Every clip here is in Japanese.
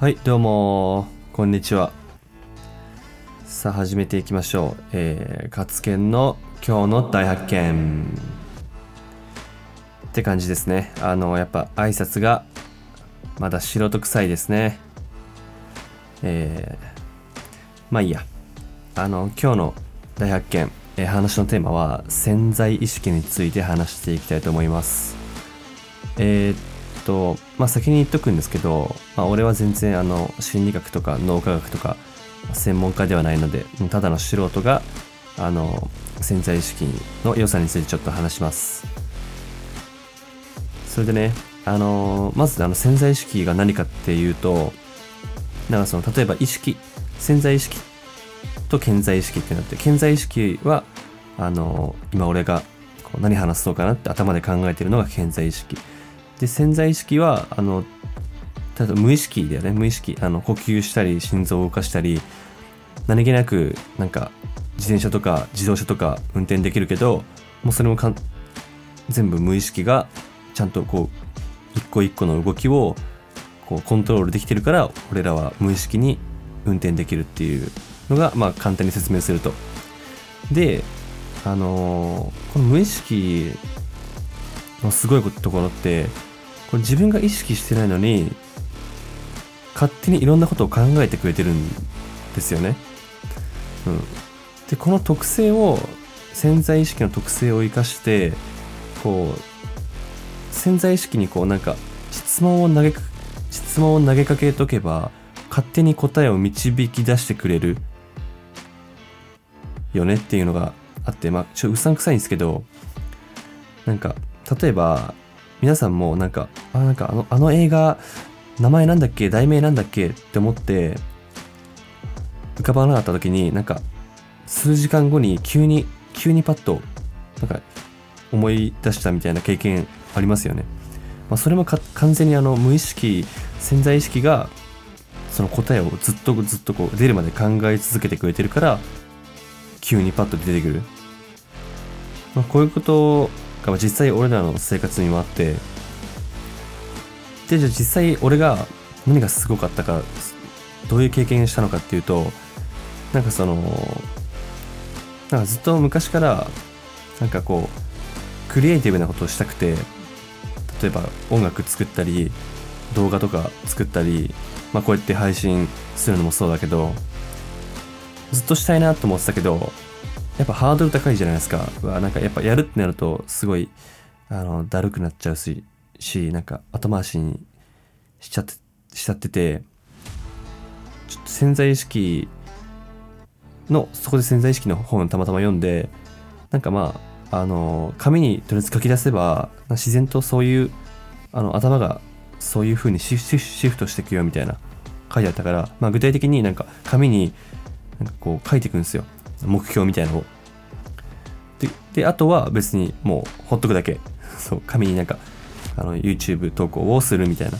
はいどうも。こんにちは。さあ始めていきましょう。えー、勝健の今日の大発見。って感じですね。あのやっぱ挨拶がまだ素人臭いですね。えー、まあいいや。あの今日の大発見、えー、話のテーマは潜在意識について話していきたいと思います。えー、っとまあ先に言っとくんですけど、まあ、俺は全然あの心理学とか脳科学とか専門家ではないのでただの素人があの潜在意識の良さについてちょっと話します。それでねあのまずあの潜在意識が何かっていうとなんかその例えば意識潜在意識と潜在意識ってなって潜在意識はあの今俺がこう何話そうかなって頭で考えてるのが潜在意識。で潜在意識はあの例えば無意識だよね無意識あの呼吸したり心臓を動かしたり何気なくなんか自転車とか自動車とか運転できるけどもうそれもかん全部無意識がちゃんとこう一個一個の動きをこうコントロールできてるから俺らは無意識に運転できるっていうのがまあ簡単に説明すると。であのー、この無意識のすごいところってこれ自分が意識してないのに勝手にいろんなことを考えてくれてるんですよね。うん、でこの特性を潜在意識の特性を生かしてこう潜在意識にこうなんか質問を投げ質問を投げかけとけば勝手に答えを導き出してくれるよねっていうのがあってまあちょっとうさんくさいんですけどなんか例えば皆さんもなんかあなんかあのあの映画名前なんだっけ題名なんだっけって思って浮かばなかった時になんか数時間後に急に急にパッとなんか思い出したみたいな経験ありますよね。まあ、それも完全にあの無意識潜在意識がその答えをずっとずっとこう出るまで考え続けてくれてるから急にパッと出てくる、まあ、こういうことが実際俺らの生活にもあってでじゃあ実際俺が何がすごかったかどういう経験したのかっていうとなんかそのなんかずっと昔からなんかこうクリエイティブなことをしたくて例えば音楽作ったり動画とか作ったり、まあ、こうやって配信するのもそうだけどずっとしたいなと思ってたけどやっぱハードル高いじゃないですか。うわなんかやっぱやるってなるとすごいあのだるくなっちゃうししなんか後回しにしちゃってしちゃっててちょっと潜在意識のそこで潜在意識の本をたまたま読んでなんかまああの紙にとりあえず書き出せば自然とそういうあの頭がそういう風にシフトしていくよみたいな書いてあったから、まあ、具体的になんか紙になんかこう書いていくんですよ。目標みたいなのを。であとは別にもうほっとくだけ。そう紙になんかあの YouTube 投稿をするみたいな、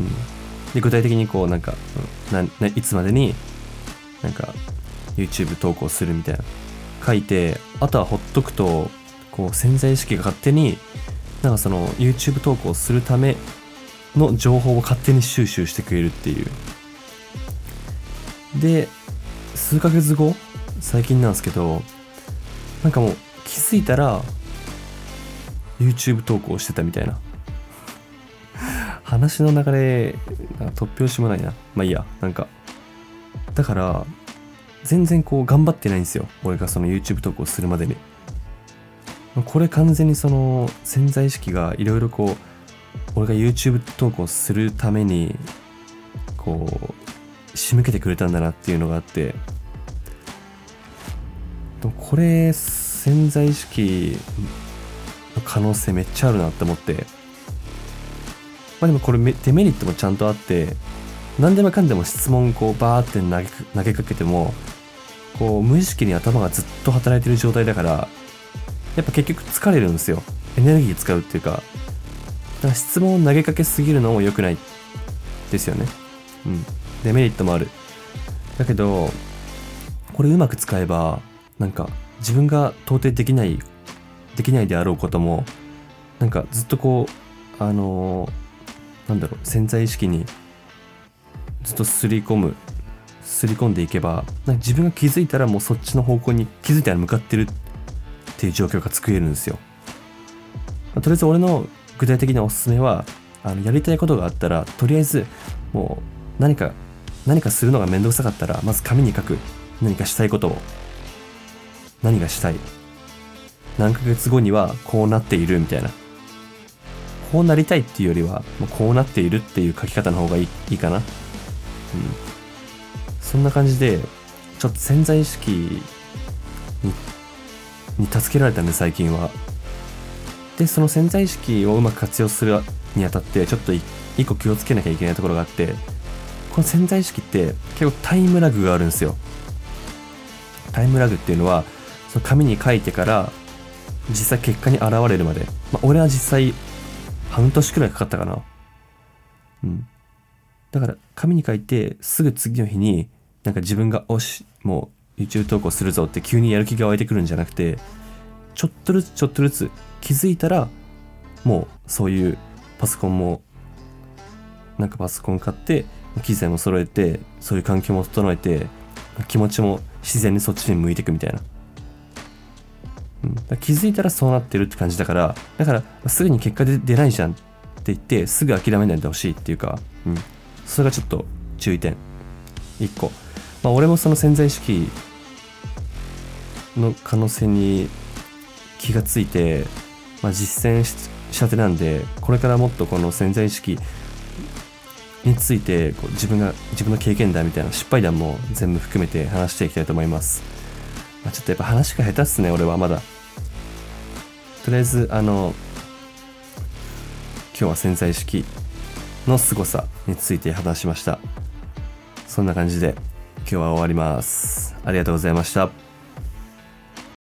うん、で具体的にこうなんかなないつまでになんか YouTube 投稿するみたいな。書いてあとはほっとくとこう潜在意識が勝手になんかその YouTube 投稿するための情報を勝手に収集してくれるっていう。で数ヶ月後最近なんですけどなんかもう気づいたら YouTube 投稿してたみたいな。話の流れ突拍子もないな。まあいいや。なんかだから全然こう頑張ってないんですよ。俺がその YouTube 投稿するまでに。これ完全にその潜在意識がいろいろこう俺が YouTube 投稿するためにこう仕向けてくれたんだなっていうのがあってでもこれ潜在意識の可能性めっちゃあるなって思ってまあでもこれデメリットもちゃんとあって何でもかんでも質問こうバーって投げ投げかけてもこう無意識に頭がずっと働いてる状態だからやっぱ結局疲れるんですよ。エネルギー使うっていうか。だから質問を投げかけすぎるのも良くないですよね。うん。デメリットもある。だけどこれうまく使えばなんか自分が到底できないできないであろうこともなんかずっとこうあのー、なんだろう潜在意識にずっとすり込むすり込んでいけばなんか自分が気づいたらもうそっちの方向に気づいたら向かってるっていう状況が作れるんですよ、まあとりあえず俺の具体的なおすすめはあのやりたいことがあったらとりあえずもう何か何かするのがめんどくさかったらまず紙に書く。何かしたいことを。何がしたい。何ヶ月後にはこうなっているみたいな。こうなりたいっていうよりはこうなっているっていう書き方の方がいいいいかな。うん。そんな感じでちょっと潜在意識にに助けられたんで最近は。でその潜在意識をうまく活用するにあたってちょっと一個気をつけなきゃいけないところがあってこの潜在意識って結構タイムラグがあるんですよ。タイムラグっていうのはその紙に書いてから実際結果に現れるまで、まあ、俺は実際半年くらいかかったかな。うん。だから紙に書いてすぐ次の日になんか自分がおしもう YouTube 投稿するぞって急にやる気が湧いてくるんじゃなくてちょっとずつちょっとずつ気づいたらもうそういうパソコンもなんかパソコン買って機材も揃えてそういう環境も整えて気持ちも自然にそっちに向いていくみたいな、うん、気づいたらそうなってるって感じだからだからすぐに結果で出ないじゃんって言ってすぐ諦めないでほしいっていうか、うん、それがちょっと注意点1個、まあ、俺もその潜在意識の可能性に気がついて、まあ、実践ししたてなんでこれからもっとこの潜在意識についてこう自分が自分の経験談みたいな失敗談も全部含めて話していきたいと思います、まあ、ちょっとやっぱ話が下手っすね俺はまだ。とりあえずあの今日は潜在意識の凄さについて話しました。そんな感じで今日は終わります。ありがとうございました。